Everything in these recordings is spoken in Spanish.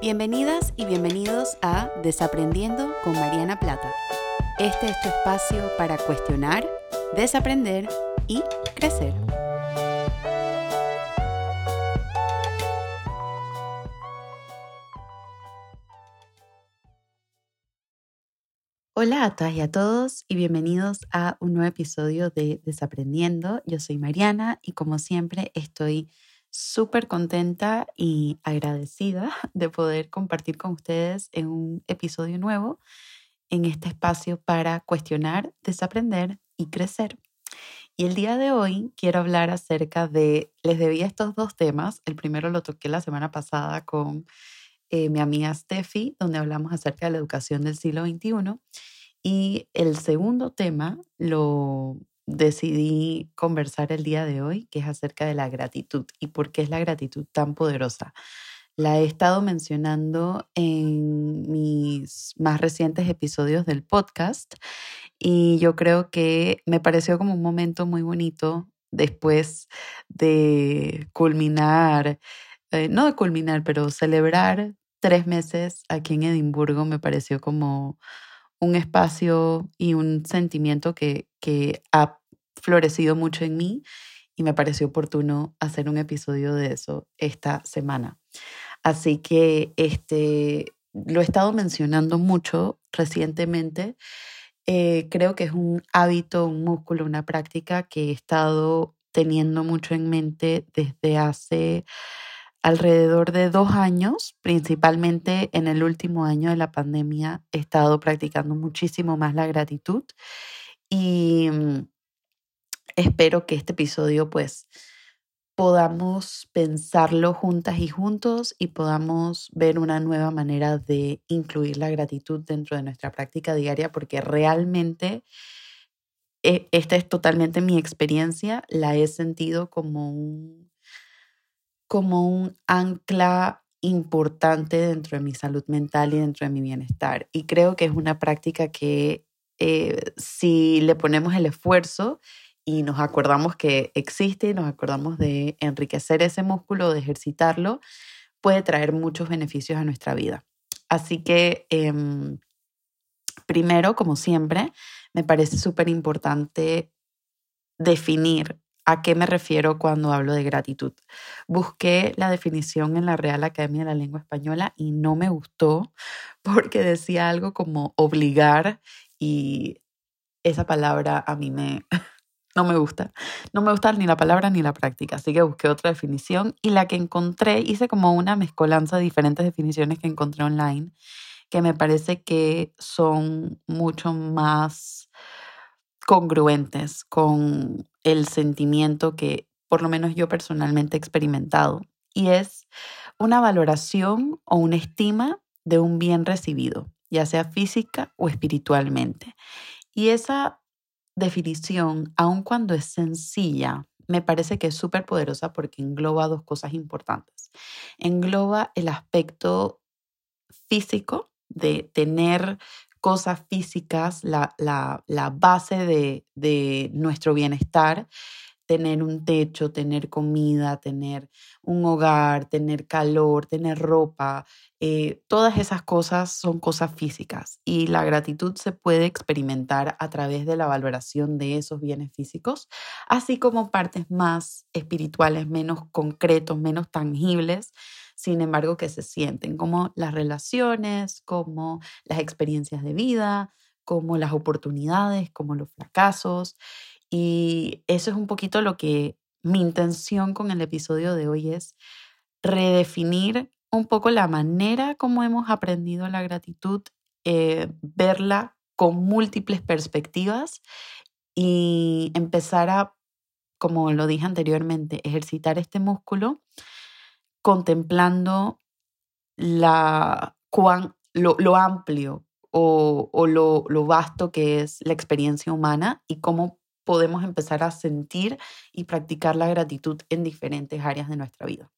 Bienvenidas y bienvenidos a Desaprendiendo con Mariana Plata. Este es tu espacio para cuestionar, desaprender y crecer. Hola a todas y a todos y bienvenidos a un nuevo episodio de Desaprendiendo. Yo soy Mariana y como siempre estoy súper contenta y agradecida de poder compartir con ustedes en un episodio nuevo en este espacio para cuestionar, desaprender y crecer. Y el día de hoy quiero hablar acerca de, les debía estos dos temas, el primero lo toqué la semana pasada con eh, mi amiga Steffi, donde hablamos acerca de la educación del siglo XXI, y el segundo tema lo decidí conversar el día de hoy, que es acerca de la gratitud y por qué es la gratitud tan poderosa. La he estado mencionando en mis más recientes episodios del podcast y yo creo que me pareció como un momento muy bonito después de culminar, eh, no de culminar, pero celebrar tres meses aquí en Edimburgo me pareció como un espacio y un sentimiento que, que ha florecido mucho en mí y me pareció oportuno hacer un episodio de eso esta semana. Así que este, lo he estado mencionando mucho recientemente. Eh, creo que es un hábito, un músculo, una práctica que he estado teniendo mucho en mente desde hace alrededor de dos años, principalmente en el último año de la pandemia, he estado practicando muchísimo más la gratitud y mm, espero que este episodio pues podamos pensarlo juntas y juntos y podamos ver una nueva manera de incluir la gratitud dentro de nuestra práctica diaria porque realmente eh, esta es totalmente mi experiencia, la he sentido como un, como un ancla importante dentro de mi salud mental y dentro de mi bienestar. Y creo que es una práctica que eh, si le ponemos el esfuerzo y nos acordamos que existe nos acordamos de enriquecer ese músculo, de ejercitarlo, puede traer muchos beneficios a nuestra vida. Así que, em, primero, como siempre, me parece súper importante definir a qué me refiero cuando hablo de gratitud. Busqué la definición en la Real Academia de la Lengua Española y no me gustó porque decía algo como obligar y esa palabra a mí me, no me gusta. No me gusta ni la palabra ni la práctica, así que busqué otra definición y la que encontré, hice como una mezcolanza de diferentes definiciones que encontré online, que me parece que son mucho más congruentes con el sentimiento que por lo menos yo personalmente he experimentado. Y es una valoración o una estima de un bien recibido, ya sea física o espiritualmente. Y esa definición, aun cuando es sencilla, me parece que es súper poderosa porque engloba dos cosas importantes. Engloba el aspecto físico de tener cosas físicas, la, la, base de, de nuestro bienestar tener un techo, tener comida, tener un hogar, tener calor, tener ropa, eh, todas esas cosas son cosas físicas y la gratitud se puede experimentar a través de la valoración de esos bienes físicos, así como partes más espirituales, menos concretos, menos tangibles, sin embargo que se sienten, como las relaciones, como las experiencias de vida, como las oportunidades, como los fracasos. Y eso es un poquito lo que mi intención con el episodio de hoy es redefinir un poco la manera como hemos aprendido la gratitud, eh, verla con múltiples perspectivas y empezar a, como lo dije anteriormente, ejercitar este músculo contemplando la, cuán, lo, amplio o, o lo, lo, vasto que es la experiencia humana y cómo podemos empezar a sentir y practicar la gratitud en diferentes áreas de nuestra vida.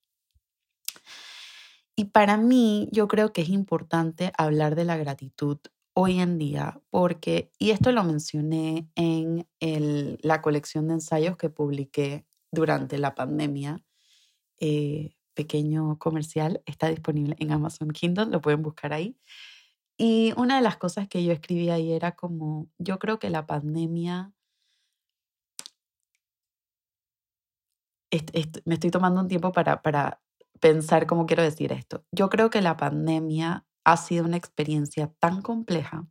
Y para mí, yo creo que es importante hablar de la gratitud hoy en día, porque, y esto lo mencioné en la colección de ensayos que publiqué durante la pandemia, eh, pequeño comercial, está disponible en Amazon Kindle, lo pueden buscar ahí. Y una de las cosas que yo escribí ahí era como, yo creo que la pandemia, me estoy tomando un tiempo para, para pensar cómo quiero decir esto. Yo creo que la pandemia ha sido una experiencia tan compleja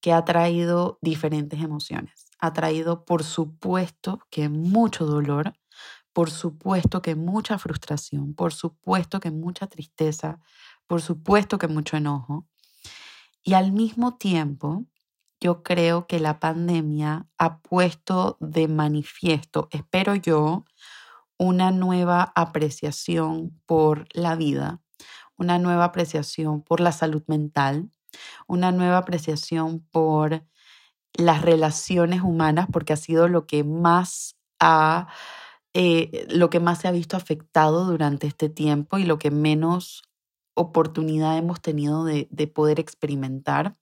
que ha traído diferentes emociones. Ha traído, por supuesto, que mucho dolor, por supuesto que mucha frustración, por supuesto que mucha tristeza, por supuesto que mucho enojo. Y al mismo tiempo, yo creo que la pandemia ha puesto de manifiesto, espero yo, una nueva apreciación por la vida, una nueva apreciación por la salud mental, una nueva apreciación por las relaciones humanas, porque ha sido lo que más ha, eh, lo que más se ha visto afectado durante este tiempo y lo que menos oportunidad hemos tenido de, de poder experimentar.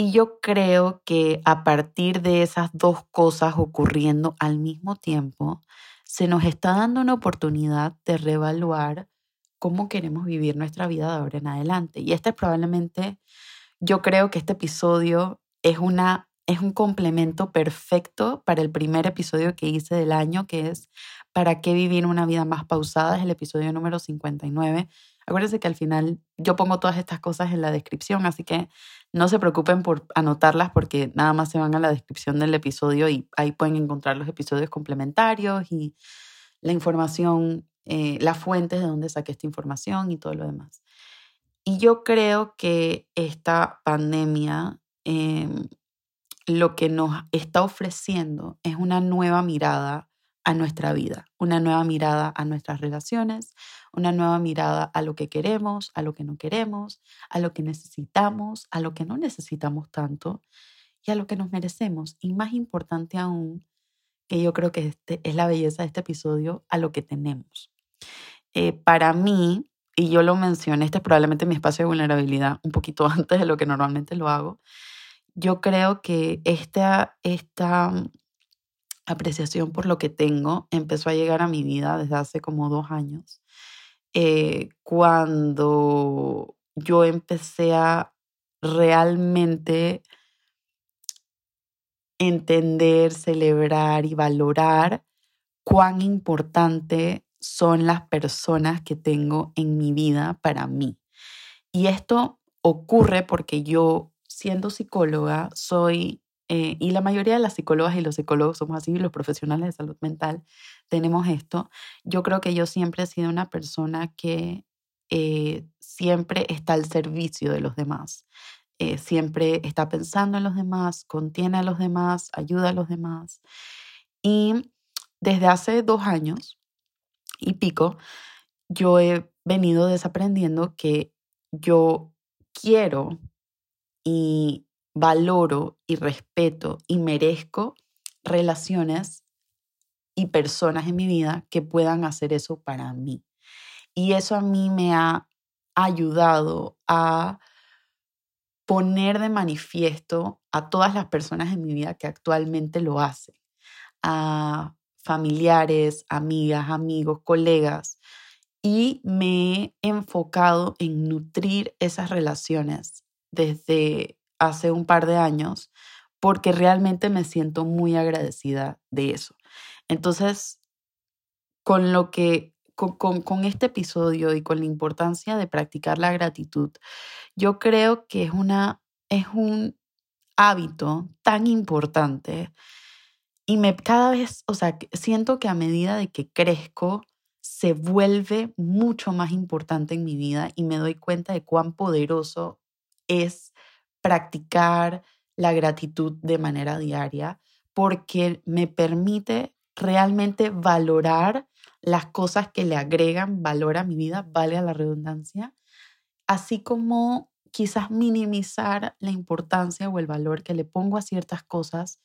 Y yo creo que a partir de esas dos cosas ocurriendo al mismo tiempo, se nos está dando una oportunidad de reevaluar cómo queremos vivir nuestra vida de ahora en adelante. Y este es probablemente, yo creo que este episodio es, una, es un complemento perfecto para el primer episodio que hice del año, que es ¿Para qué vivir una vida más pausada? Es el episodio número 59. Acuérdense que al final yo pongo todas estas cosas en la descripción, así que no se preocupen por anotarlas porque nada más se van a la descripción del episodio y ahí pueden encontrar los episodios complementarios y la información eh, las fuentes de donde saqué esta información y todo lo demás. Y yo creo que esta pandemia em, lo que nos está ofreciendo es una nueva mirada a nuestra vida, una nueva mirada a nuestras relaciones, una nueva mirada a lo que queremos, a lo que no queremos, a lo que necesitamos, a lo que no necesitamos tanto y a lo que nos merecemos. Y más importante aún, que yo creo que este es la belleza de este episodio, a lo que tenemos. Eh, para mí, y yo lo mencioné, este es probablemente mi espacio de vulnerabilidad un poquito antes de lo que normalmente lo hago, yo creo que esta, esta apreciación por lo que tengo empezó a llegar a mi vida desde hace como dos años, eh, cuando yo empecé a realmente entender, celebrar y valorar cuán importante son las personas que tengo en mi vida para mí. Y esto ocurre porque yo, siendo psicóloga, soy, eh, y la mayoría de las psicólogas y los psicólogos somos así, los profesionales de salud mental tenemos esto. Yo creo que yo siempre he sido una persona que eh, siempre está al servicio de los demás. Eh, siempre está pensando en los demás, contiene a los demás, ayuda a los demás. Y desde hace dos años y pico, yo he venido desaprendiendo que yo quiero y valoro y respeto y merezco relaciones y personas en mi vida que puedan hacer eso para mí. Y eso a mí me ha ayudado a poner de manifiesto a todas las personas en mi vida que actualmente lo hacen, a familiares, amigas, amigos, colegas, y me he enfocado en nutrir esas relaciones desde hace un par de años porque realmente me siento muy agradecida de eso. Entonces, con lo que con, con, este episodio y con la importancia de practicar la gratitud, yo creo que es, una, es un hábito tan importante y me cada vez, o sea, siento que a medida de que crezco, se vuelve mucho más importante en mi vida y me doy cuenta de cuán poderoso es practicar la gratitud de manera diaria porque me permite realmente valorar las cosas que le agregan valor a mi vida, vale a la redundancia, así como quizás minimizar la importancia o el valor que le pongo a ciertas cosas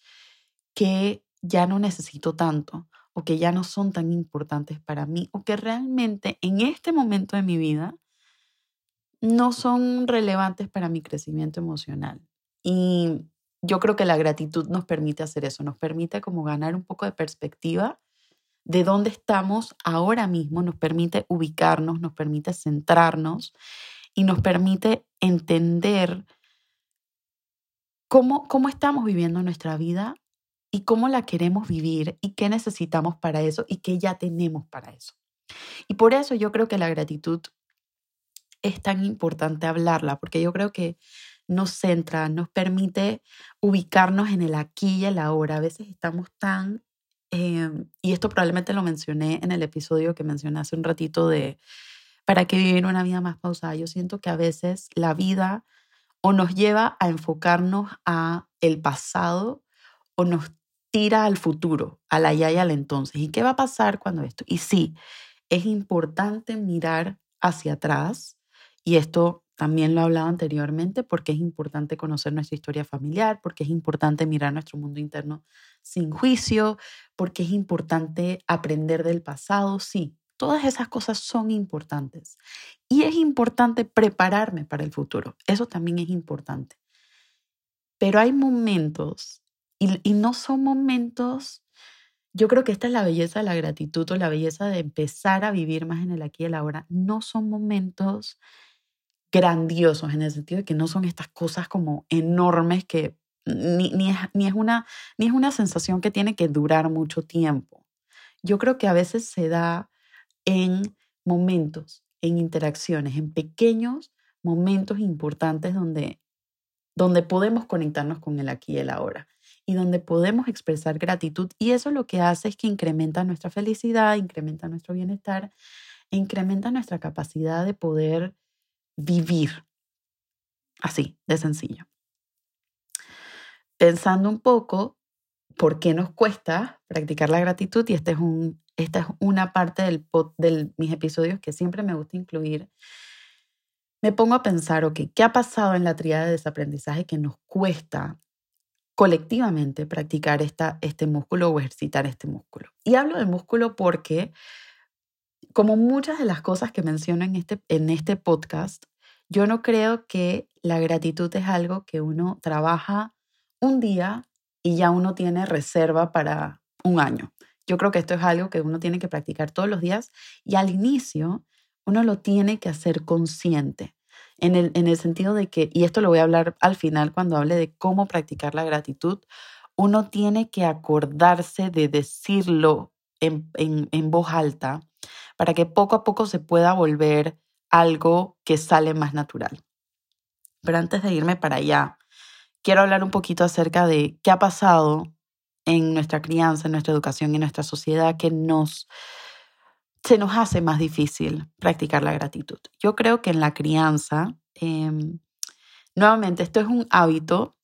que ya no necesito tanto o que ya no son tan importantes para mí o que realmente en este momento de mi vida no son relevantes para mi crecimiento emocional. Y yo creo que la gratitud nos permite hacer eso, nos permite como ganar un poco de perspectiva de dónde estamos ahora mismo, nos permite ubicarnos, nos permite centrarnos y nos permite entender cómo, cómo estamos viviendo nuestra vida y cómo la queremos vivir y qué necesitamos para eso y qué ya tenemos para eso. Y por eso yo creo que la gratitud es tan importante hablarla, porque yo creo que nos centra, nos permite ubicarnos en el aquí y el ahora. A veces estamos tan, em, y esto probablemente lo mencioné en el episodio que mencioné hace un ratito de para qué vivir una vida más pausada. Yo siento que a veces la vida o nos lleva a enfocarnos a el pasado o nos tira al futuro, al allá y al entonces. ¿Y qué va a pasar cuando esto? Y sí, es importante mirar hacia atrás y esto también lo he hablado anteriormente porque es importante conocer nuestra historia familiar, porque es importante mirar nuestro mundo interno sin juicio, porque es importante aprender del pasado. Sí, todas esas cosas son importantes. Y es importante prepararme para el futuro. Eso también es importante. Pero hay momentos, y, y no son momentos yo creo que esta es la belleza de la gratitud o la belleza de empezar a vivir más en el aquí y el ahora. No son momentos grandiosos en el sentido de que no son estas cosas como enormes que ni, ni, es, ni, es una, ni es una sensación que tiene que durar mucho tiempo. Yo creo que a veces se da en momentos, en interacciones, en pequeños momentos importantes donde, donde podemos conectarnos con el aquí y el ahora y donde podemos expresar gratitud. Y eso lo que hace es que incrementa nuestra felicidad, incrementa nuestro bienestar, incrementa nuestra capacidad de poder vivir. Así, de sencillo. Pensando un poco por qué nos cuesta practicar la gratitud, y este es un, esta es una parte del, de mis episodios que siempre me gusta incluir, me pongo a pensar, ok, ¿qué ha pasado en la triada de desaprendizaje que nos cuesta colectivamente practicar esta, este músculo o ejercitar este músculo. Y hablo del músculo porque, como muchas de las cosas que menciono en este, en este podcast, yo no creo que la gratitud es algo que uno trabaja un día y ya uno tiene reserva para un año. Yo creo que esto es algo que uno tiene que practicar todos los días y al inicio uno lo tiene que hacer consciente en el, en el sentido de que, y esto lo voy a hablar al final cuando hable de cómo practicar la gratitud, uno tiene que acordarse de decirlo en, en, en voz alta para que poco a poco se pueda volver algo que sale más natural. Pero antes de irme para allá, quiero hablar un poquito acerca de qué ha pasado en nuestra crianza, en nuestra educación y en nuestra sociedad que nos se nos hace más difícil practicar la gratitud. Yo creo que en la crianza, em, nuevamente, esto es un hábito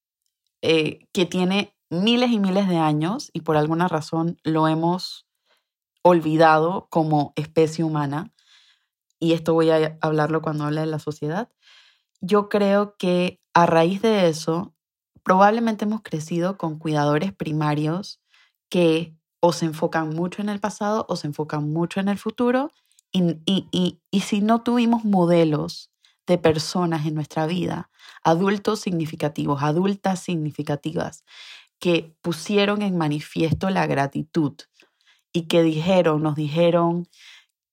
eh, que tiene miles y miles de años y por alguna razón lo hemos olvidado como especie humana. Y esto voy a hablarlo cuando hable de la sociedad. Yo creo que a raíz de eso, probablemente hemos crecido con cuidadores primarios que o se enfocan mucho en el pasado o se enfocan mucho en el futuro. Y, y, y, si no tuvimos modelos de personas en nuestra vida, adultos significativos, adultas significativas, que pusieron en manifiesto la gratitud y que dijeron, nos dijeron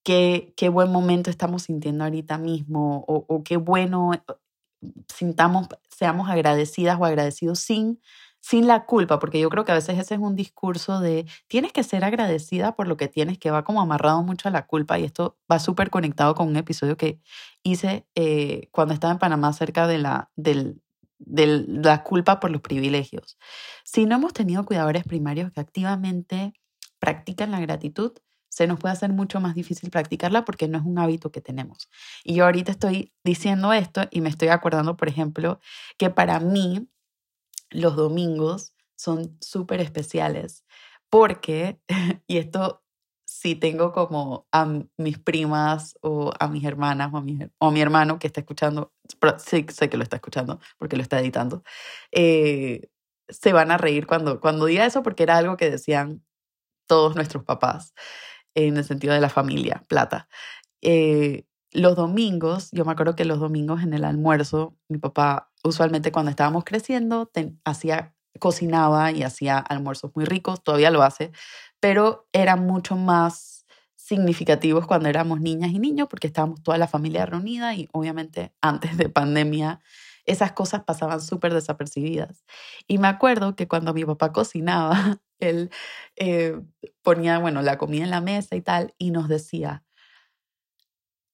qué, qué buen momento estamos sintiendo ahorita mismo o, qué bueno eh, sintamos, seamos agradecidas o agradecidos sin sin la culpa, porque yo creo que a veces ese es un discurso de tienes que ser agradecida por lo que tienes, que va como amarrado mucho a la culpa y esto va súper conectado con un episodio que hice eh, cuando estaba en Panamá acerca de la, del, de la culpa por los privilegios. Si no hemos tenido cuidadores primarios que activamente practican la gratitud, se nos puede hacer mucho más difícil practicarla porque no es un hábito que tenemos. Y yo ahorita estoy diciendo esto y me estoy acordando, por ejemplo, que para mí los domingos son súper especiales porque, y esto si tengo como a mis primas o a mis hermanas o a mi, o mi hermano que está escuchando, sí sé que lo está escuchando porque lo está editando, eh, se van a reír cuando, cuando diga eso porque era algo que decían todos nuestros papás en el sentido de la familia, plata. Eh, los domingos, yo me acuerdo que los domingos en el almuerzo, mi papá usualmente cuando estábamos creciendo hacía cocinaba y hacía almuerzos muy ricos, todavía lo hace, pero eran mucho más significativos cuando éramos niñas y niños porque estábamos toda la familia reunida y obviamente antes de pandemia esas cosas pasaban súper desapercibidas. Y me acuerdo que cuando mi papá cocinaba, él eh, ponía, bueno, la comida en la mesa y tal, y nos decía,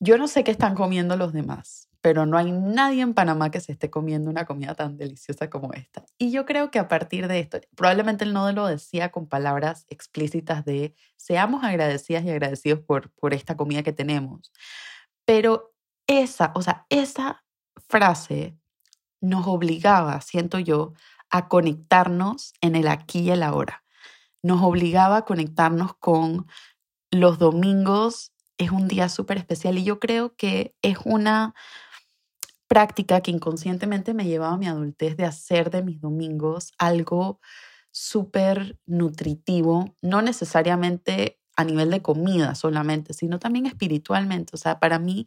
yo no sé qué están comiendo los demás, pero no hay nadie en Panamá que se esté comiendo una comida tan deliciosa como esta. Y yo creo que a partir de esto, probablemente él no lo decía con palabras explícitas de seamos agradecidas y agradecidos por, por esta comida que tenemos, pero esa, o sea, esa frase nos obligaba, siento yo, a conectarnos en el aquí y el ahora. Nos obligaba a conectarnos con los domingos. Es un día súper especial y yo creo que es una práctica que inconscientemente me llevaba a mi adultez de hacer de mis domingos algo súper nutritivo, no necesariamente a nivel de comida solamente, sino también espiritualmente. O sea, para mí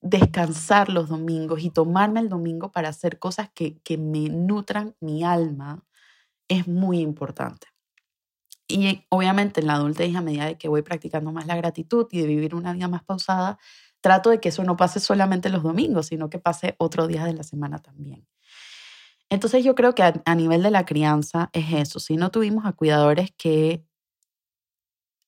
descansar los domingos y tomarme el domingo para hacer cosas que, que me nutran mi alma es muy importante. Y obviamente en la adultez, a medida de que voy practicando más la gratitud y de vivir una vida más pausada, trato de que eso no pase solamente los domingos, sino que pase otros días de la semana también. Entonces yo creo que a, a nivel de la crianza es eso. Si no tuvimos a cuidadores que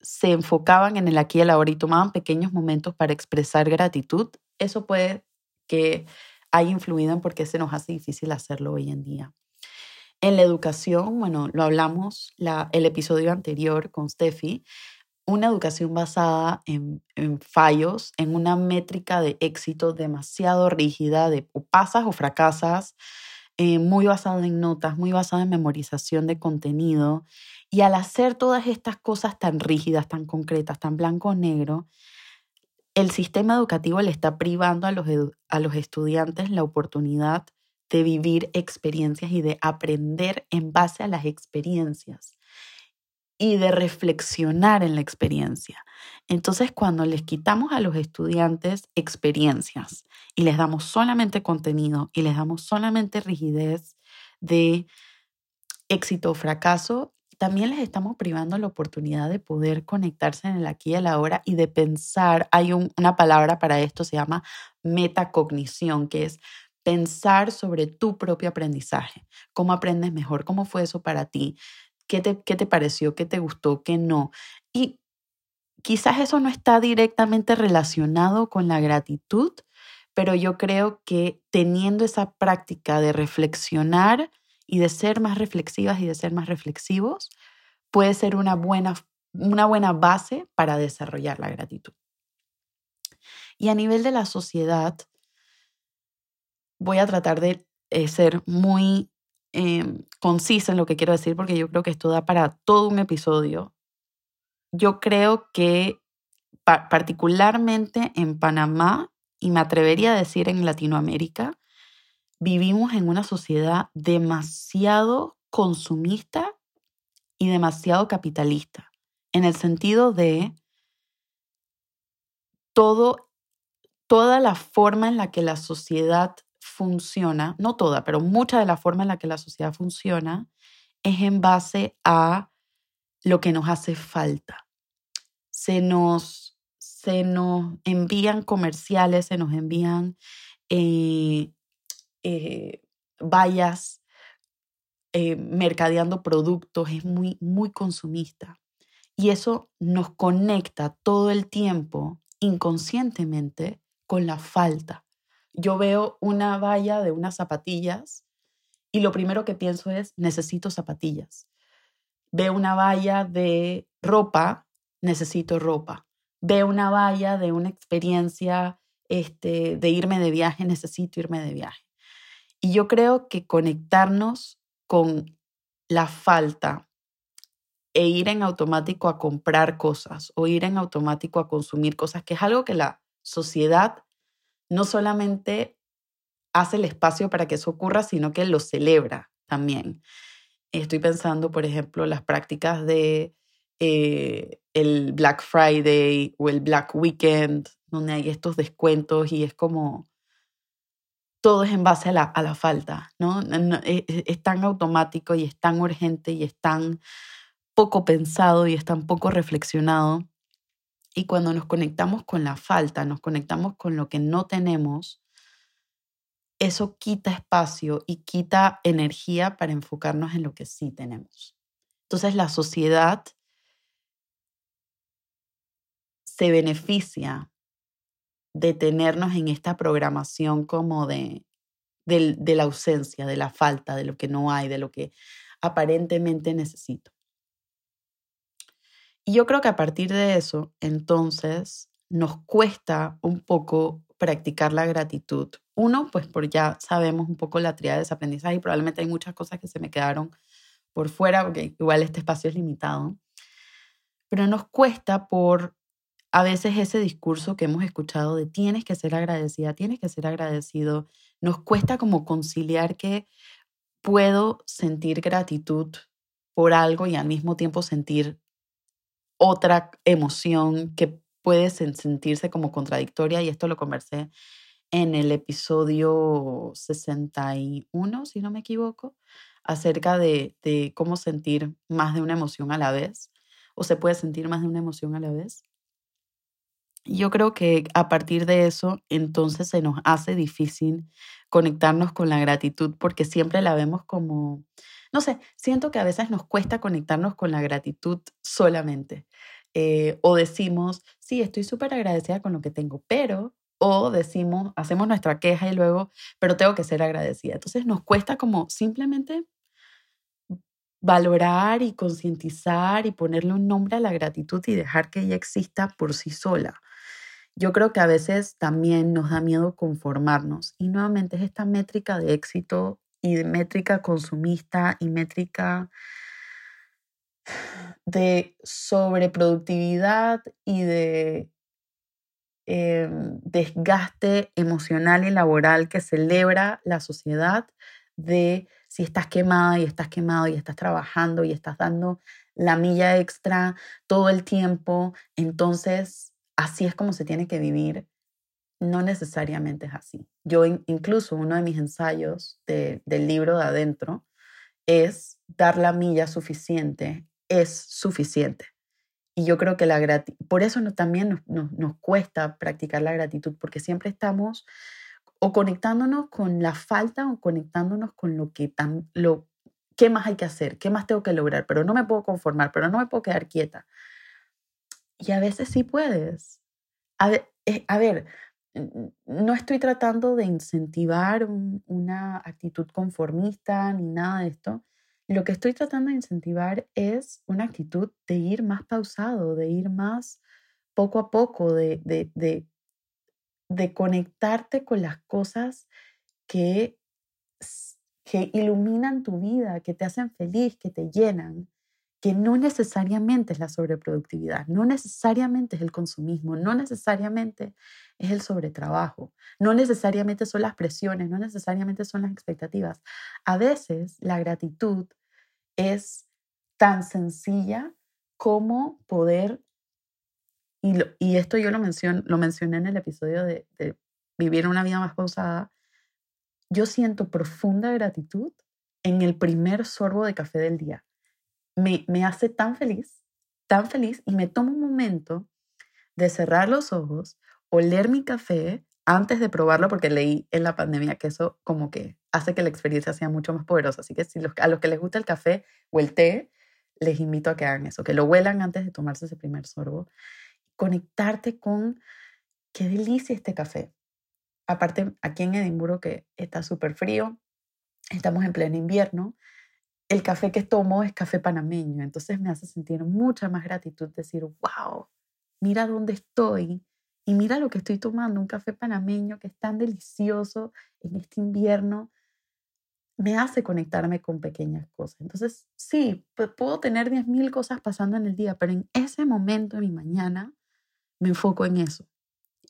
se enfocaban en el aquí y el ahora y tomaban pequeños momentos para expresar gratitud, eso puede que haya influido en por qué se nos hace difícil hacerlo hoy en día. En la educación, bueno, lo hablamos la, el episodio anterior con Steffi, una educación basada en, fallos, en una métrica de éxito demasiado rígida, de pasas o fracasas, eh, muy basada en notas, muy basada en memorización de contenido. Y al hacer todas estas cosas tan rígidas, tan concretas, tan blanco-negro, el sistema educativo le está privando a los, a los estudiantes la oportunidad de vivir experiencias y de aprender en base a las experiencias y de reflexionar en la experiencia. Entonces, cuando les quitamos a los estudiantes experiencias y les damos solamente contenido y les damos solamente rigidez de éxito o fracaso, también les estamos privando la oportunidad de poder conectarse en el aquí y el ahora y de pensar. Hay una palabra para esto, se llama metacognición, que es pensar sobre tu propio aprendizaje. ¿Cómo aprendes mejor? ¿Cómo fue eso para ti? ¿Qué te, qué te pareció? ¿Qué te gustó? ¿Qué no? Y quizás eso no está directamente relacionado con la gratitud, pero yo creo que teniendo esa práctica de reflexionar, y de ser más reflexivas y de ser más reflexivos puede ser una buena, una buena base para desarrollar la gratitud. Y a nivel de la sociedad, voy a tratar de eh, ser muy em, concisa en lo que quiero decir porque yo creo que esto da para todo un episodio. Yo creo que particularmente en Panamá, y me atrevería a decir en Latinoamérica, vivimos en una sociedad demasiado consumista y demasiado capitalista, en el sentido de todo, toda la forma en la que la sociedad funciona, no toda, pero mucha de la forma en la que la sociedad funciona es en base a lo que nos hace falta. Se nos, se nos envían comerciales, se nos envían eh, eh, vayas eh, mercadeando productos, es muy, muy consumista. Y eso nos conecta todo el tiempo inconscientemente con la falta. Yo veo una valla de unas zapatillas y lo primero que pienso es, necesito zapatillas. Veo una valla de ropa, necesito ropa. Veo una valla de una experiencia este, de irme de viaje, necesito irme de viaje. Y yo creo que conectarnos con la falta e ir en automático a comprar cosas o ir en automático a consumir cosas, que es algo que la sociedad no solamente hace el espacio para que eso ocurra, sino que lo celebra también. Estoy pensando, por ejemplo, las prácticas de eh, el Black Friday o el Black Weekend, donde hay estos descuentos y es como todo es en base a la, a la falta, ¿no? E, e, es, tan automático y es tan urgente y es tan poco pensado y es tan poco reflexionado. Y cuando nos conectamos con la falta, nos conectamos con lo que no tenemos, eso quita espacio y quita energía para enfocarnos en lo que sí tenemos. Entonces la sociedad se beneficia de tenernos en esta programación como de, de, la ausencia, de la falta, de lo que no hay, de lo que aparentemente necesito. Y yo creo que a partir de eso, entonces, nos cuesta un poco practicar la gratitud. Uno, pues por ya sabemos un poco la tríada de aprendizaje y probablemente hay muchas cosas que se me quedaron por fuera, porque igual este espacio es limitado. Pero nos cuesta por a veces ese discurso que hemos escuchado de tienes que ser agradecida, tienes que ser agradecido, nos cuesta como conciliar que puedo sentir gratitud por algo y al mismo tiempo sentir otra emoción que puede sentirse como contradictoria y esto lo conversé en el episodio 61, si no me equivoco, acerca de, de cómo sentir más de una emoción a la vez o se puede sentir más de una emoción a la vez. Yo creo que a partir de eso, entonces se nos hace difícil conectarnos con la gratitud porque siempre la vemos como, no sé, siento que a veces nos cuesta conectarnos con la gratitud solamente. Eh, o decimos, sí, estoy súper agradecida con lo que tengo, pero, o decimos, hacemos nuestra queja y luego, pero tengo que ser agradecida. Entonces nos cuesta como simplemente valorar y concientizar y ponerle un nombre a la gratitud y dejar que ella exista por sí sola. Yo creo que a veces también nos da miedo conformarnos y nuevamente es esta métrica de éxito y métrica consumista y métrica de sobreproductividad y de em, desgaste emocional y laboral que celebra la sociedad de si estás quemada y estás quemado y estás trabajando y estás dando la milla extra todo el tiempo, entonces así es como se tiene que vivir. No necesariamente es así. Yo incluso uno de mis ensayos del libro de adentro es dar la milla suficiente, es suficiente. Y yo creo que la gratitud, por eso también nos, nos, cuesta practicar la gratitud, porque siempre estamos o conectándonos con la falta o conectándonos con lo que, tan, lo, qué más hay que hacer, qué más tengo que lograr, pero no me puedo conformar, pero no me puedo quedar quieta. Y a veces sí puedes. A eh, a ver no estoy tratando de incentivar una actitud conformista ni nada de esto. Lo que estoy tratando de incentivar es una actitud de ir más pausado, de ir más poco a poco, de, de, de, de conectarte con las cosas que, que iluminan tu vida, que te hacen feliz, que te llenan que no necesariamente es la sobreproductividad, no necesariamente es el consumismo, no necesariamente es el sobretrabajo, no necesariamente son las presiones, no necesariamente son las expectativas. A veces la gratitud es tan sencilla como poder, y, esto yo lo, lo mencioné en el episodio de, de vivir una vida más pausada, yo siento profunda gratitud en el primer sorbo de café del día me, hace tan feliz, tan feliz, y me tomo un momento de cerrar los ojos, oler mi café antes de probarlo, porque leí en la pandemia que eso como que hace que la experiencia sea mucho más poderosa. Así que si a los que les gusta el café o el té, les invito a que hagan eso, que lo huelan antes de tomarse ese primer sorbo. Conectarte con qué delicia este café. Aparte, aquí en Edimburgo, que está súper frío, estamos en pleno invierno, el café que tomo es café panameño, entonces me hace sentir mucha más gratitud decir, wow, mira dónde estoy y mira lo que estoy tomando, un café panameño que es tan delicioso en este invierno, me hace conectarme con pequeñas cosas. Entonces, sí, puedo tener 10.000 cosas pasando en el día, pero en ese momento de mi mañana me enfoco en eso.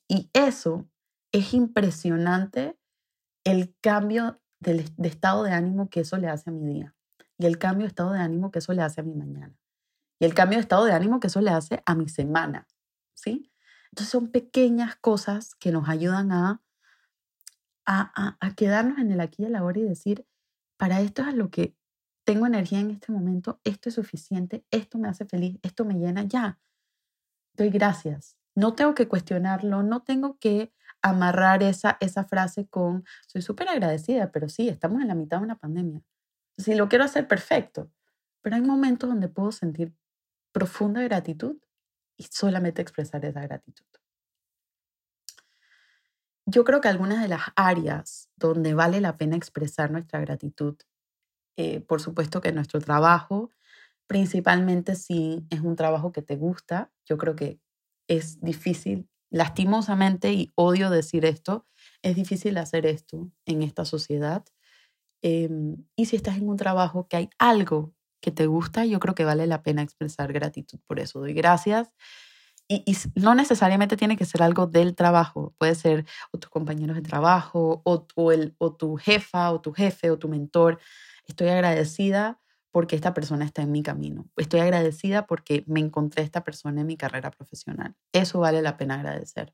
Y eso es impresionante el cambio de estado de ánimo que eso le hace a mi día y el cambio de estado de ánimo que eso le hace a mi mañana y el cambio de estado de ánimo que eso le hace a mi semana, ¿sí? Entonces son pequeñas cosas que nos ayudan a, a, a, quedarnos en el aquí y el ahora y decir, para esto es a lo que tengo energía en este momento, esto es suficiente, esto me hace feliz, esto me llena, ya. Doy gracias. No tengo que cuestionarlo, no tengo que amarrar esa, esa frase con, soy súper agradecida, pero sí, estamos en la mitad de una pandemia. Si lo quiero hacer, perfecto. Pero hay momentos donde puedo sentir profunda gratitud y solamente expresar esa gratitud. Yo creo que algunas de las áreas donde vale la pena expresar nuestra gratitud, eh, por supuesto que nuestro trabajo, principalmente si es un trabajo que te gusta, yo creo que es difícil, lastimosamente, y odio decir esto, es difícil hacer esto en esta sociedad. Em, y si estás en un trabajo que hay algo que te gusta, yo creo que vale la pena expresar gratitud por eso. Doy gracias. Y, no necesariamente tiene que ser algo del trabajo, puede ser o tus compañeros de trabajo, o, o, tu jefa, o tu jefe, o tu mentor. Estoy agradecida porque esta persona está en mi camino. Estoy agradecida porque me encontré esta persona en mi carrera profesional. Eso vale la pena agradecer.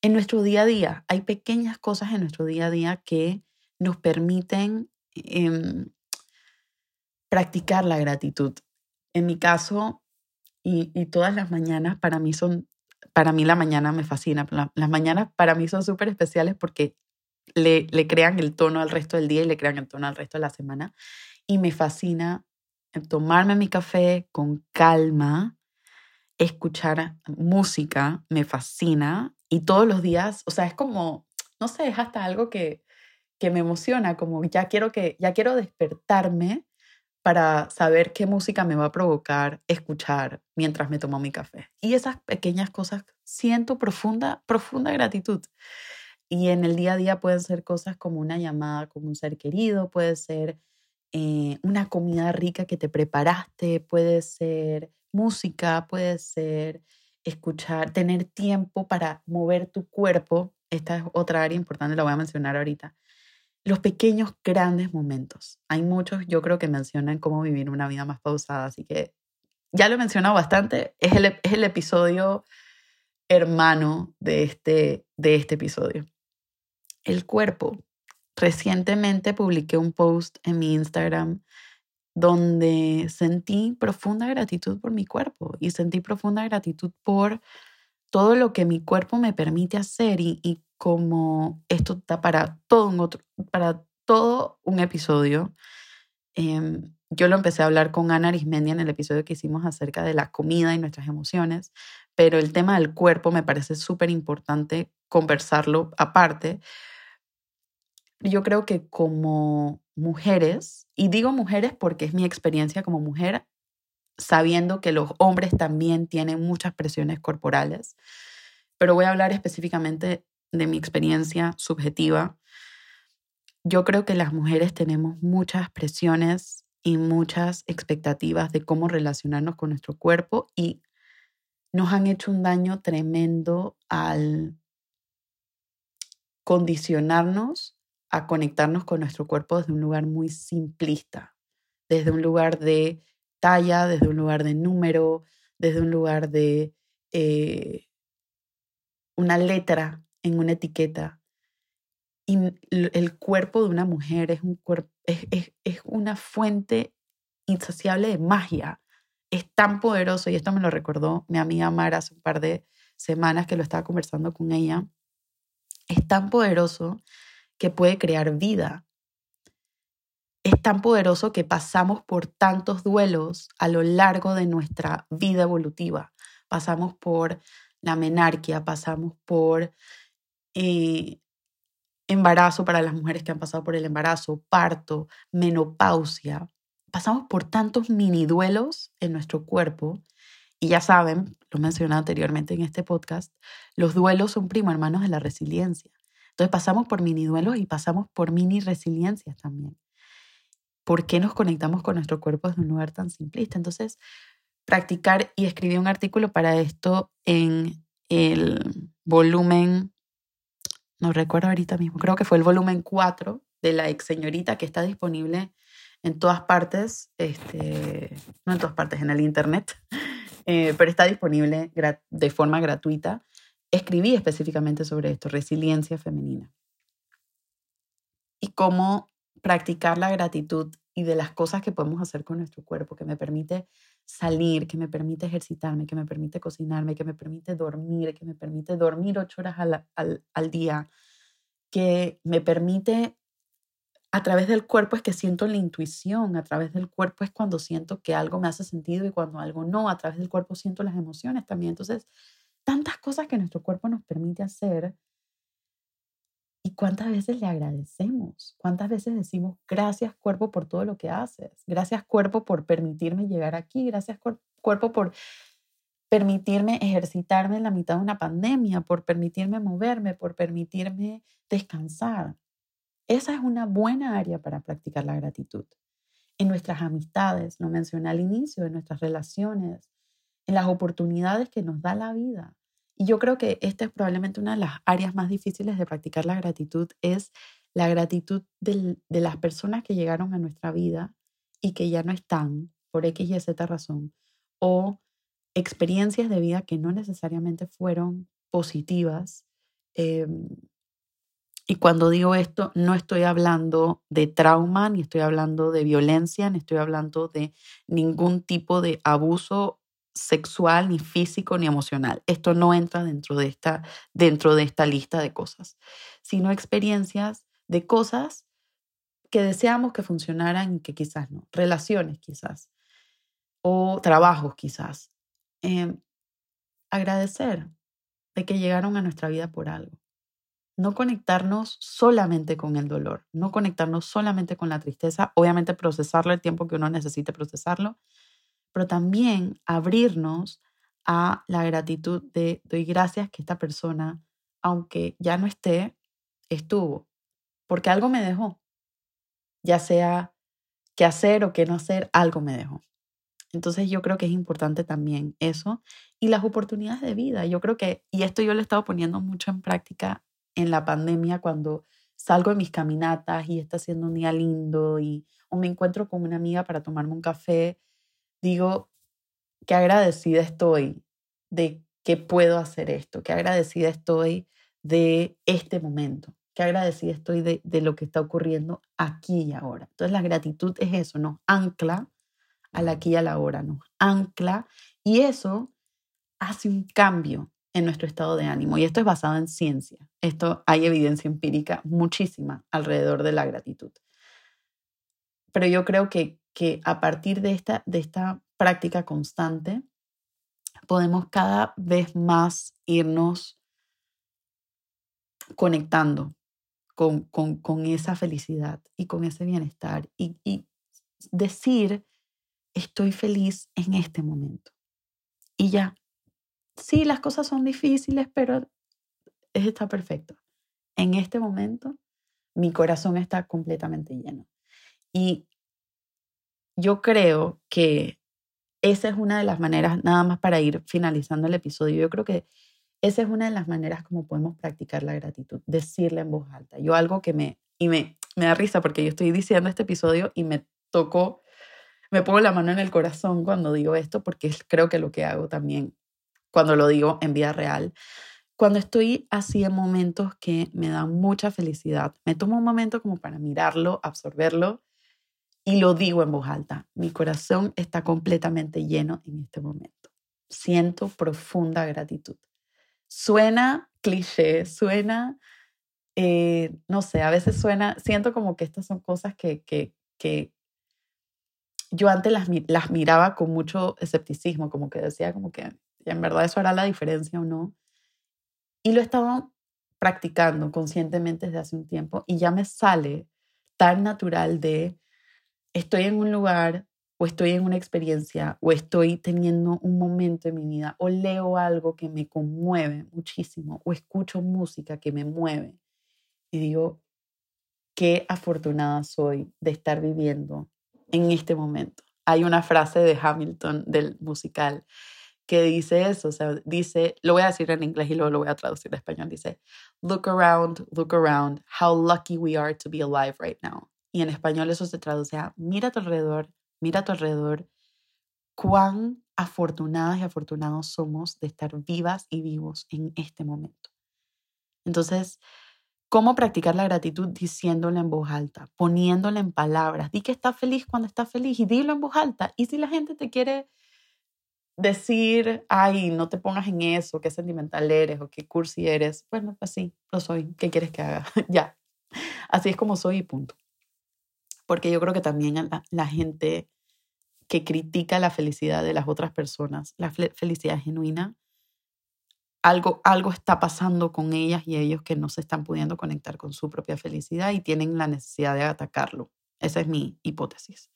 En nuestro día a día, hay pequeñas cosas en nuestro día a día que nos permiten em, practicar la gratitud. En mi caso, y, todas las mañanas para mí son, para mí la mañana me fascina. las mañanas para mí son súper especiales porque le, le crean el tono al resto del día y le crean el tono al resto de la semana y me fascina tomarme mi café con calma, escuchar música, me fascina y todos los días, o sea, es como, no sé, es hasta algo que, que me emociona, como ya quiero que ya quiero despertarme para saber qué música me va a provocar escuchar mientras me tomo mi café. Y esas pequeñas cosas siento profunda profunda gratitud. Y en el día a día pueden ser cosas como una llamada con un ser querido, puede ser eh, una comida rica que te preparaste, puede ser música, puede ser escuchar, tener tiempo para mover tu cuerpo. Esta es otra área importante, la voy a mencionar ahorita. Los pequeños, grandes momentos. Hay muchos, yo creo que mencionan cómo vivir una vida más pausada, así que ya lo he mencionado bastante. Es el, es el episodio hermano de este, de este episodio. El cuerpo Recientemente publiqué un post en mi Instagram donde sentí profunda gratitud por mi cuerpo y sentí profunda gratitud por todo lo que mi cuerpo me permite hacer y, como esto está para todo un, otro, para todo un episodio. Em, yo lo empecé a hablar con Ana Arismendi en el episodio que hicimos acerca de la comida y nuestras emociones, pero el tema del cuerpo me parece súper importante conversarlo aparte, yo creo que como mujeres, y digo mujeres porque es mi experiencia como mujer, sabiendo que los hombres también tienen muchas presiones corporales, pero voy a hablar específicamente de mi experiencia subjetiva. Yo creo que las mujeres tenemos muchas presiones y muchas expectativas de cómo relacionarnos con nuestro cuerpo y nos han hecho un daño tremendo al condicionarnos a conectarnos con nuestro cuerpo desde un lugar muy simplista, desde un lugar de talla, desde un lugar de número, desde un lugar de eh, una letra en una etiqueta. Y el cuerpo de una mujer es, un es, es una fuente insaciable de magia. Es tan poderoso, y esto me lo recordó mi amiga Mara hace un par de semanas que lo estaba conversando con ella. Es tan poderoso que puede crear vida. Es tan poderoso que pasamos por tantos duelos a lo largo de nuestra vida evolutiva. Pasamos por la menarquia, pasamos por eh, embarazo para las mujeres que han pasado por el embarazo, parto, menopausia. Pasamos por tantos mini duelos en nuestro cuerpo y ya saben, lo mencioné anteriormente en este podcast, los duelos son primo hermanos de la resiliencia. Entonces pasamos por mini duelos y pasamos por mini resiliencias también. ¿Por qué nos conectamos con nuestro cuerpo desde un lugar tan simplista? Entonces, practicar y escribí un artículo para esto en el volumen, no recuerdo ahorita mismo, creo que fue el volumen 4 de la ex señorita que está disponible en todas partes, este, no en todas partes, en el internet, eh, pero está disponible de forma gratuita escribí específicamente sobre esto, resiliencia femenina. Y cómo practicar la gratitud y de las cosas que podemos hacer con nuestro cuerpo, que me permite salir, que me permite ejercitarme, que me permite cocinarme, que me permite dormir, que me permite dormir ocho horas al, al día, que me permite a través del cuerpo es que siento la intuición, a través del cuerpo es cuando siento que algo me hace sentido y cuando algo no, a través del cuerpo siento las emociones también. Entonces, tantas cosas que nuestro cuerpo nos permite hacer y cuántas veces le agradecemos, cuántas veces decimos gracias cuerpo por todo lo que haces, gracias cuerpo por permitirme llegar aquí, gracias cuerpo por permitirme ejercitarme en la mitad de una pandemia, por permitirme moverme, por permitirme descansar. Esa es una buena área para practicar la gratitud. En nuestras amistades, lo mencioné al inicio, en nuestras relaciones, en las oportunidades que nos da la vida. Y yo creo que esta es probablemente una de las áreas más difíciles de practicar la gratitud, es la gratitud de las personas que llegaron a nuestra vida y que ya no están por X y Z razón, o experiencias de vida que no necesariamente fueron positivas. Em, y cuando digo esto, no estoy hablando de trauma, ni estoy hablando de violencia, ni estoy hablando de ningún tipo de abuso sexual, ni físico, ni emocional. Esto no entra dentro de esta, dentro de esta lista de cosas, sino experiencias de cosas que deseamos que funcionaran y que quizás no. Relaciones quizás, o trabajos quizás, Em, agradecer de que llegaron a nuestra vida por algo. No conectarnos solamente con el dolor, no conectarnos solamente con la tristeza, obviamente procesarlo el tiempo que uno necesite procesarlo, pero también abrirnos a la gratitud de doy gracias que esta persona, aunque ya no esté, estuvo, porque algo me dejó, ya sea qué hacer o qué no hacer, algo me dejó. Entonces yo creo que es importante también eso y las oportunidades de vida. Yo creo que, y esto yo lo he estado poniendo mucho en práctica en la pandemia cuando salgo de mis caminatas y está siendo un día lindo y o me encuentro con una amiga para tomarme un café, digo, qué agradecida estoy de que puedo hacer esto, qué agradecida estoy de este momento, qué agradecida estoy de, de lo que está ocurriendo aquí y ahora. Entonces la gratitud es eso, nos ancla al aquí y a la hora, nos ancla y eso hace un cambio en nuestro estado de ánimo. Y esto es basado en ciencia. Esto hay evidencia empírica muchísima alrededor de la gratitud. Pero yo creo que, que a partir de esta, de esta práctica constante, podemos cada vez más irnos conectando con, con, con esa felicidad y con ese bienestar y, y decir estoy feliz en este momento. Y ya, sí, las cosas son difíciles, pero está perfecto. En este momento, mi corazón está completamente lleno. Y yo creo que esa es una de las maneras, nada más para ir finalizando el episodio, yo creo que esa es una de las maneras como podemos practicar la gratitud, decirla en voz alta. Yo algo que me, y me, me da risa porque yo estoy diciendo este episodio y me tocó me pongo la mano en el corazón cuando digo esto porque creo que lo que hago también cuando lo digo en vida real. Cuando estoy así en momentos que me dan mucha felicidad, me tomo un momento como para mirarlo, absorberlo y lo digo en voz alta. Mi corazón está completamente lleno en este momento. Siento profunda gratitud. Suena cliché, suena, eh, no sé, a veces suena, siento como que estas son cosas que, que, que yo antes las, las miraba con mucho escepticismo, como que decía como que en verdad eso hará la diferencia o no. Y lo he estado practicando conscientemente desde hace un tiempo y ya me sale tan natural de estoy en un lugar o estoy en una experiencia o estoy teniendo un momento en mi vida o leo algo que me conmueve muchísimo o escucho música que me mueve y digo, qué afortunada soy de estar viviendo en este momento. Hay una frase de Hamilton del musical que dice eso, o sea, dice, lo voy a decir en inglés y luego lo voy a traducir en español, dice, look around, look around, how lucky we are to be alive right now. Y en español eso se traduce a, mira a tu alrededor, mira a tu alrededor, cuán afortunadas y afortunados somos de estar vivas y vivos en este momento. Entonces, ¿Cómo practicar la gratitud diciéndola en voz alta, poniéndola en palabras? Di que estás feliz cuando estás feliz y dilo en voz alta. Y si la gente te quiere decir, ay, no te pongas en eso, qué sentimental eres o qué cursi eres, bueno, pues sí, lo soy. ¿Qué quieres que haga? ya. Así es como soy y punto. Porque yo creo que también la, gente que critica la felicidad de las otras personas, la felicidad genuina, algo, algo está pasando con ellas y ellos que no se están pudiendo conectar con su propia felicidad y tienen la necesidad de atacarlo. Esa es mi hipótesis.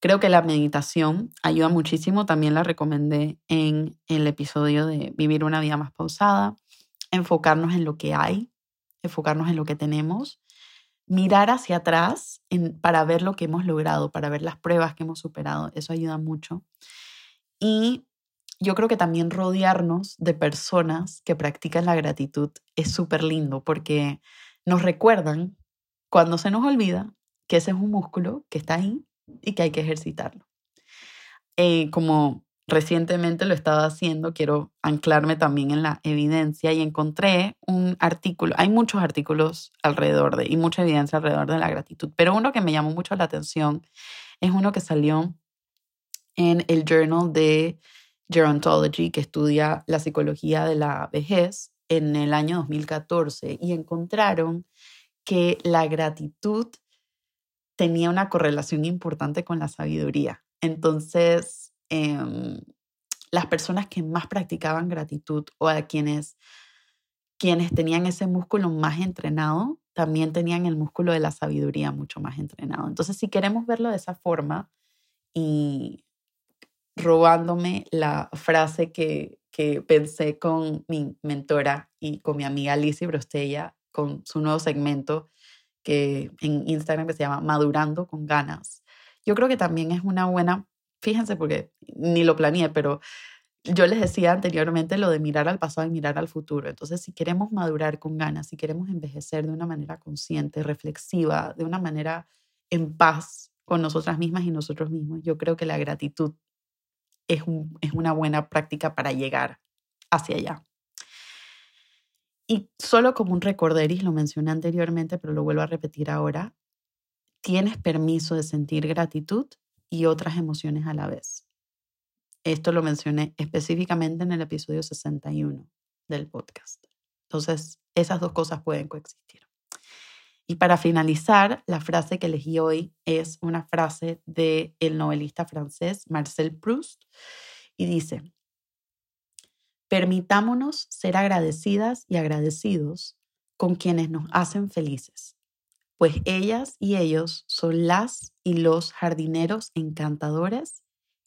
Creo que la meditación ayuda muchísimo, también la recomendé en el episodio de Vivir una vida más pausada, enfocarnos en lo que hay, enfocarnos en lo que tenemos mirar hacia atrás para ver lo que hemos logrado, para ver las pruebas que hemos superado. Eso ayuda mucho. Y yo creo que también rodearnos de personas que practican la gratitud es súper lindo porque nos recuerdan cuando se nos olvida que ese es un músculo que está ahí y que hay que ejercitarlo. Eh, como recientemente lo estaba haciendo, quiero anclarme también en la evidencia y encontré un artículo, hay muchos artículos alrededor de y mucha evidencia alrededor de la gratitud, pero uno que me llamó mucho la atención es uno que salió en el Journal de Gerontology, que estudia la psicología de la vejez en el año 2014 y encontraron que la gratitud tenía una correlación importante con la sabiduría. Entonces, Em, las personas que más practicaban gratitud o a quienes, quienes tenían ese músculo más entrenado, también tenían el músculo de la sabiduría mucho más entrenado. Entonces, si queremos verlo de esa forma y robándome la frase que, que pensé con mi mentora y con mi amiga Lizzie Brostella, con su nuevo segmento que en Instagram que se llama Madurando con ganas. Yo creo que también es una buena fíjense porque ni lo planeé, pero yo les decía anteriormente lo de mirar al pasado y mirar al futuro. Entonces, si queremos madurar con ganas, si queremos envejecer de una manera consciente, reflexiva, de una manera en paz con nosotras mismas y nosotros mismos, yo creo que la gratitud es, es una buena práctica para llegar hacia allá. Y solo como un recorderis, lo mencioné anteriormente, pero lo vuelvo a repetir ahora, tienes permiso de sentir gratitud y otras emociones a la vez. Esto lo mencioné específicamente en el episodio 61 del podcast. Entonces, esas dos cosas pueden coexistir. Y para finalizar, la frase que elegí hoy es una frase del el novelista francés Marcel Proust y dice, permitámonos ser agradecidas y agradecidos con quienes nos hacen felices pues ellas y ellos son las y los jardineros encantadores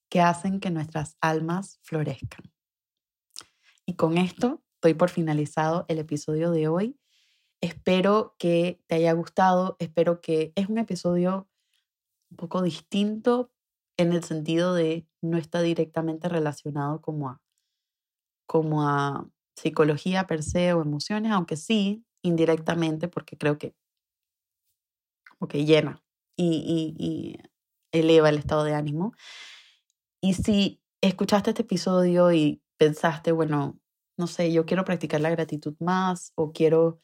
que hacen que nuestras almas florezcan. Y con esto doy por finalizado el episodio de hoy. Espero que te haya gustado, espero que es un episodio un poco distinto en el sentido de no está directamente relacionado como a, como a psicología per se o emociones, aunque sí indirectamente, porque creo que que llena y, eleva el estado de ánimo. Y si escuchaste este episodio y pensaste, bueno, no sé, yo quiero practicar la gratitud más o quiero,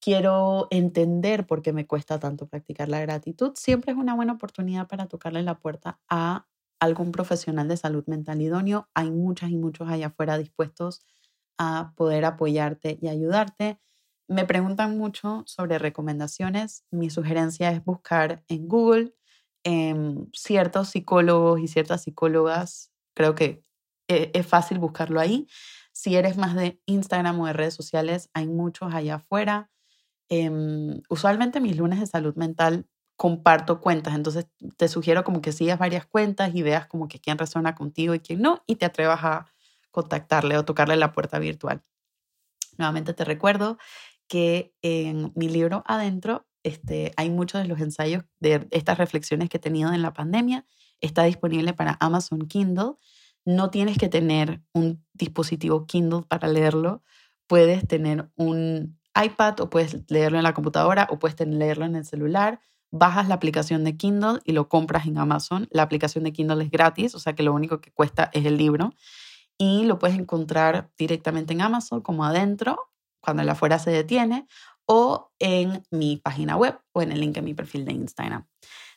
quiero entender por qué me cuesta tanto practicar la gratitud, siempre es una buena oportunidad para tocarle la puerta a algún profesional de salud mental idóneo. Hay muchas y muchos allá afuera dispuestos a poder apoyarte y ayudarte. Me preguntan mucho sobre recomendaciones. Mi sugerencia es buscar en Google em, ciertos psicólogos y ciertas psicólogas. Creo que e, es fácil buscarlo ahí. Si eres más de Instagram o de redes sociales, hay muchos allá afuera. Em, usualmente mis lunes de salud mental comparto cuentas, entonces te sugiero como que sigas varias cuentas y veas como que quién resuena contigo y quién no y te atrevas a contactarle o tocarle la puerta virtual. Nuevamente te recuerdo que en mi libro adentro este, hay muchos de los ensayos de estas reflexiones que he tenido en la pandemia. Está disponible para Amazon Kindle. No tienes que tener un dispositivo Kindle para leerlo. Puedes tener un iPad o puedes leerlo en la computadora o puedes leerlo en el celular. Bajas la aplicación de Kindle y lo compras en Amazon. La aplicación de Kindle es gratis, o sea que lo único que cuesta es el libro. Y lo puedes encontrar directamente en Amazon como adentro cuando el afuera se detiene, o en mi página web o en el link en mi perfil de Instagram.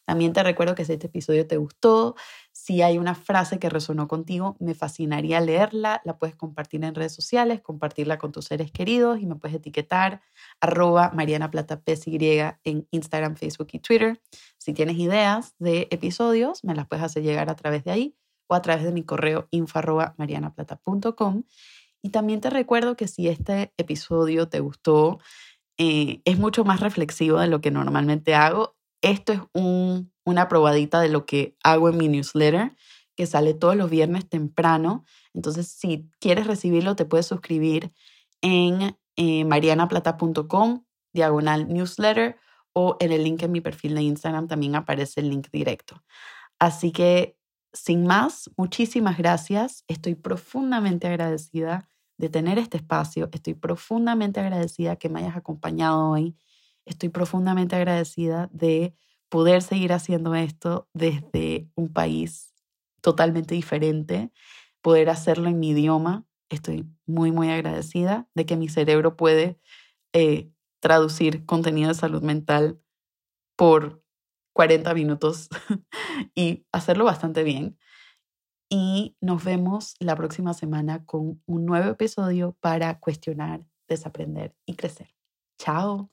También te recuerdo que si este episodio te gustó, si hay una frase que resonó contigo, me fascinaría leerla, la puedes compartir en redes sociales, compartirla con tus seres queridos y me puedes etiquetar arroba Mariana en Instagram, Facebook y Twitter. Si tienes ideas de episodios, me las puedes hacer llegar a través de ahí o a través de mi correo info arroba marianaplata.com. Y también te recuerdo que si este episodio te gustó, eh, es mucho más reflexivo de lo que normalmente hago esto es una probadita de lo que hago en mi newsletter, que sale todos los viernes temprano. Entonces, si quieres recibirlo, te puedes suscribir en eh, marianaplata.com, diagonal newsletter, o en el link en mi perfil de Instagram también aparece el link directo. Así que, sin más, muchísimas gracias. Estoy profundamente agradecida de tener este espacio. Estoy profundamente agradecida que me hayas acompañado hoy Estoy profundamente agradecida de poder seguir haciendo esto desde un país totalmente diferente, poder hacerlo en mi idioma. Estoy muy, muy agradecida de que mi cerebro puede eh, traducir contenido de salud mental por 40 minutos y hacerlo bastante bien. Y nos vemos la próxima semana con un nuevo episodio para cuestionar, desaprender y crecer. Chao.